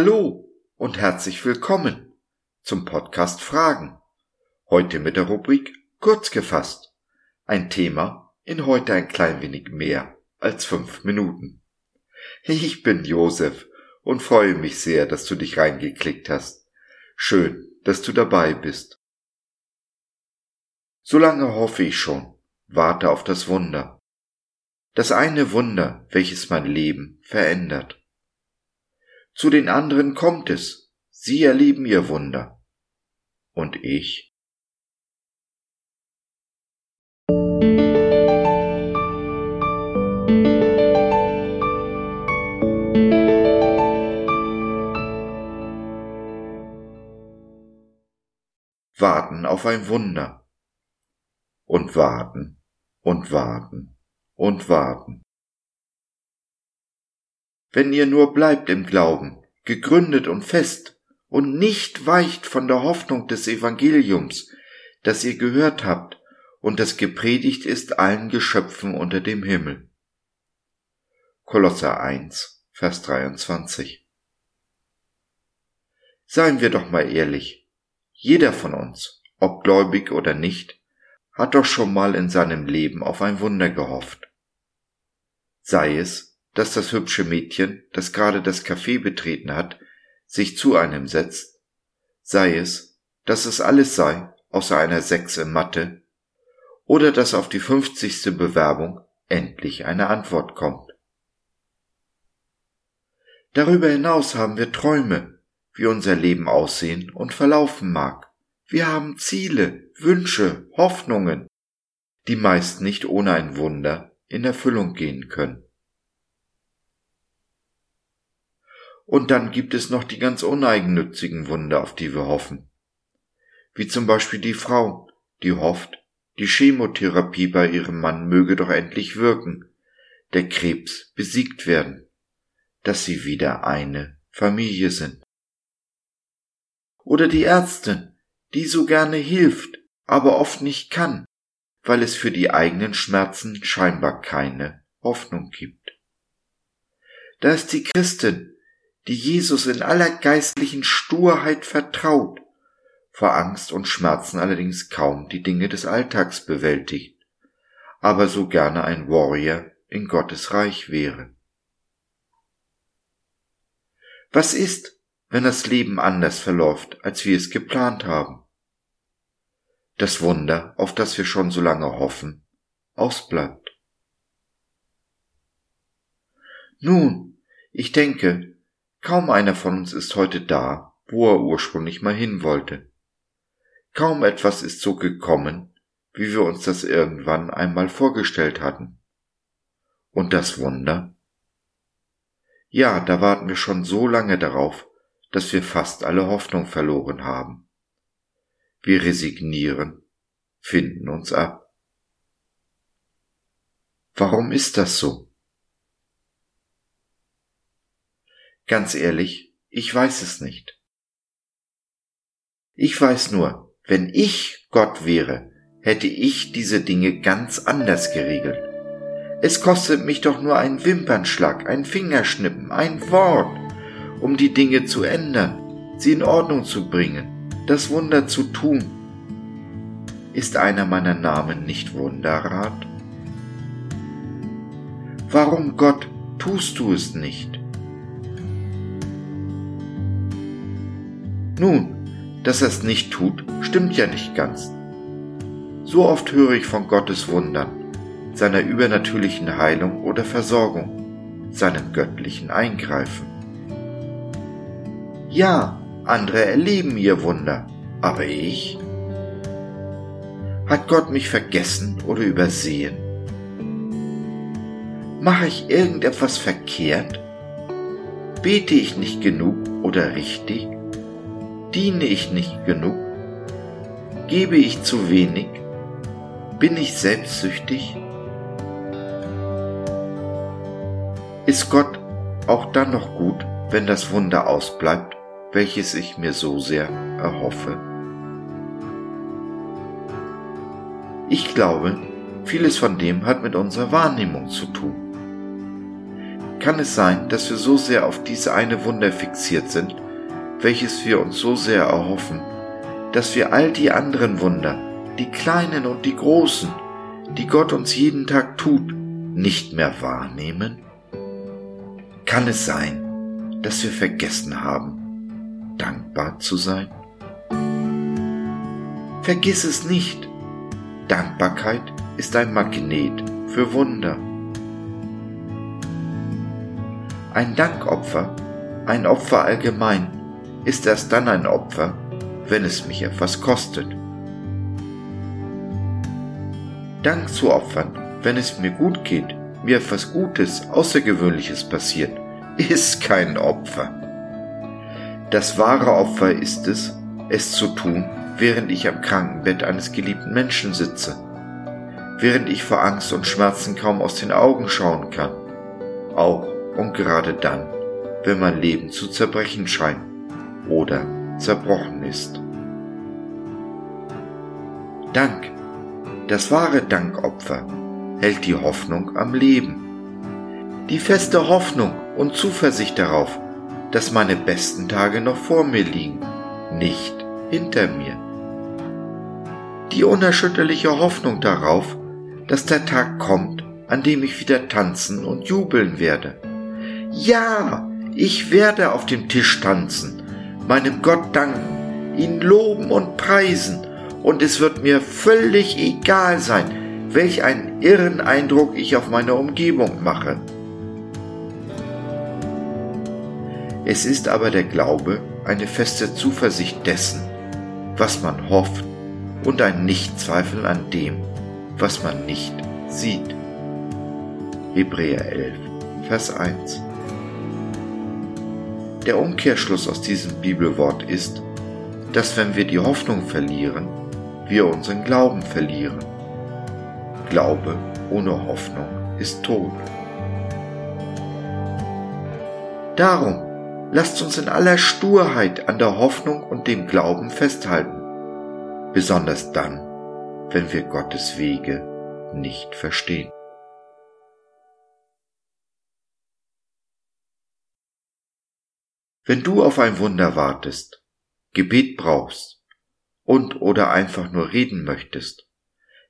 Hallo und herzlich willkommen zum Podcast Fragen. Heute mit der Rubrik Kurz gefasst. Ein Thema in heute ein klein wenig mehr als fünf Minuten. Ich bin Josef und freue mich sehr, dass du dich reingeklickt hast. Schön, dass du dabei bist. Solange hoffe ich schon, warte auf das Wunder. Das eine Wunder, welches mein Leben verändert. Zu den anderen kommt es, sie erleben ihr Wunder. Und ich? Warten auf ein Wunder. Und warten und warten und warten wenn ihr nur bleibt im Glauben, gegründet und fest, und nicht weicht von der Hoffnung des Evangeliums, das ihr gehört habt und das gepredigt ist allen Geschöpfen unter dem Himmel. Kolosser 1, Vers 23. Seien wir doch mal ehrlich. Jeder von uns, ob gläubig oder nicht, hat doch schon mal in seinem Leben auf ein Wunder gehofft. Sei es, dass das hübsche Mädchen, das gerade das Café betreten hat, sich zu einem setzt, sei es, dass es alles sei, außer einer Sechs in Mathe, oder dass auf die fünfzigste Bewerbung endlich eine Antwort kommt. Darüber hinaus haben wir Träume, wie unser Leben aussehen und verlaufen mag. Wir haben Ziele, Wünsche, Hoffnungen, die meist nicht ohne ein Wunder in Erfüllung gehen können. Und dann gibt es noch die ganz uneigennützigen Wunder, auf die wir hoffen. Wie zum Beispiel die Frau, die hofft, die Chemotherapie bei ihrem Mann möge doch endlich wirken, der Krebs besiegt werden, dass sie wieder eine Familie sind. Oder die Ärztin, die so gerne hilft, aber oft nicht kann, weil es für die eigenen Schmerzen scheinbar keine Hoffnung gibt. Da ist die Christin, die Jesus in aller geistlichen Sturheit vertraut, vor Angst und Schmerzen allerdings kaum die Dinge des Alltags bewältigt, aber so gerne ein Warrior in Gottes Reich wäre. Was ist, wenn das Leben anders verläuft, als wir es geplant haben? Das Wunder, auf das wir schon so lange hoffen, ausbleibt. Nun, ich denke, Kaum einer von uns ist heute da, wo er ursprünglich mal hin wollte. Kaum etwas ist so gekommen, wie wir uns das irgendwann einmal vorgestellt hatten. Und das Wunder? Ja, da warten wir schon so lange darauf, dass wir fast alle Hoffnung verloren haben. Wir resignieren, finden uns ab. Warum ist das so? Ganz ehrlich, ich weiß es nicht. Ich weiß nur, wenn ich Gott wäre, hätte ich diese Dinge ganz anders geregelt. Es kostet mich doch nur ein Wimpernschlag, ein Fingerschnippen, ein Wort, um die Dinge zu ändern, sie in Ordnung zu bringen, das Wunder zu tun. Ist einer meiner Namen nicht Wunderrat? Warum Gott tust du es nicht? Nun, dass er es nicht tut, stimmt ja nicht ganz. So oft höre ich von Gottes Wundern, seiner übernatürlichen Heilung oder Versorgung, seinem göttlichen Eingreifen. Ja, andere erleben ihr Wunder, aber ich? Hat Gott mich vergessen oder übersehen? Mache ich irgendetwas verkehrt? Bete ich nicht genug oder richtig? Diene ich nicht genug? Gebe ich zu wenig? Bin ich selbstsüchtig? Ist Gott auch dann noch gut, wenn das Wunder ausbleibt, welches ich mir so sehr erhoffe? Ich glaube, vieles von dem hat mit unserer Wahrnehmung zu tun. Kann es sein, dass wir so sehr auf diese eine Wunder fixiert sind, welches wir uns so sehr erhoffen, dass wir all die anderen Wunder, die kleinen und die großen, die Gott uns jeden Tag tut, nicht mehr wahrnehmen? Kann es sein, dass wir vergessen haben, dankbar zu sein? Vergiss es nicht. Dankbarkeit ist ein Magnet für Wunder. Ein Dankopfer, ein Opfer allgemein, ist erst dann ein Opfer, wenn es mich etwas kostet. Dank zu opfern, wenn es mir gut geht, mir etwas Gutes, Außergewöhnliches passiert, ist kein Opfer. Das wahre Opfer ist es, es zu tun, während ich am Krankenbett eines geliebten Menschen sitze, während ich vor Angst und Schmerzen kaum aus den Augen schauen kann, auch und gerade dann, wenn mein Leben zu zerbrechen scheint oder zerbrochen ist. Dank, das wahre Dankopfer, hält die Hoffnung am Leben. Die feste Hoffnung und Zuversicht darauf, dass meine besten Tage noch vor mir liegen, nicht hinter mir. Die unerschütterliche Hoffnung darauf, dass der Tag kommt, an dem ich wieder tanzen und jubeln werde. Ja, ich werde auf dem Tisch tanzen, meinem Gott danken, ihn loben und preisen, und es wird mir völlig egal sein, welch einen irren Eindruck ich auf meine Umgebung mache. Es ist aber der Glaube eine feste Zuversicht dessen, was man hofft und ein Nichtzweifeln an dem, was man nicht sieht. Hebräer 11, Vers 1 Der Umkehrschluss aus diesem Bibelwort ist, dass wenn wir die Hoffnung verlieren, wir unseren Glauben verlieren. Glaube ohne Hoffnung ist tot. Darum lasst uns in aller Sturheit an der Hoffnung und dem Glauben festhalten, besonders dann, wenn wir Gottes Wege nicht verstehen. Wenn du auf ein Wunder wartest, Gebet brauchst und oder einfach nur reden möchtest,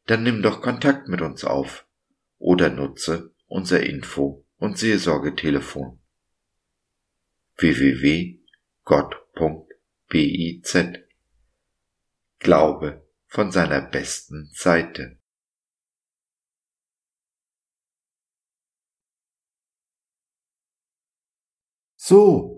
dann nimm doch Kontakt mit uns auf oder nutze unser Info- und Seelsorgetelefon www.gott.biz Glaube von seiner besten Seite. So,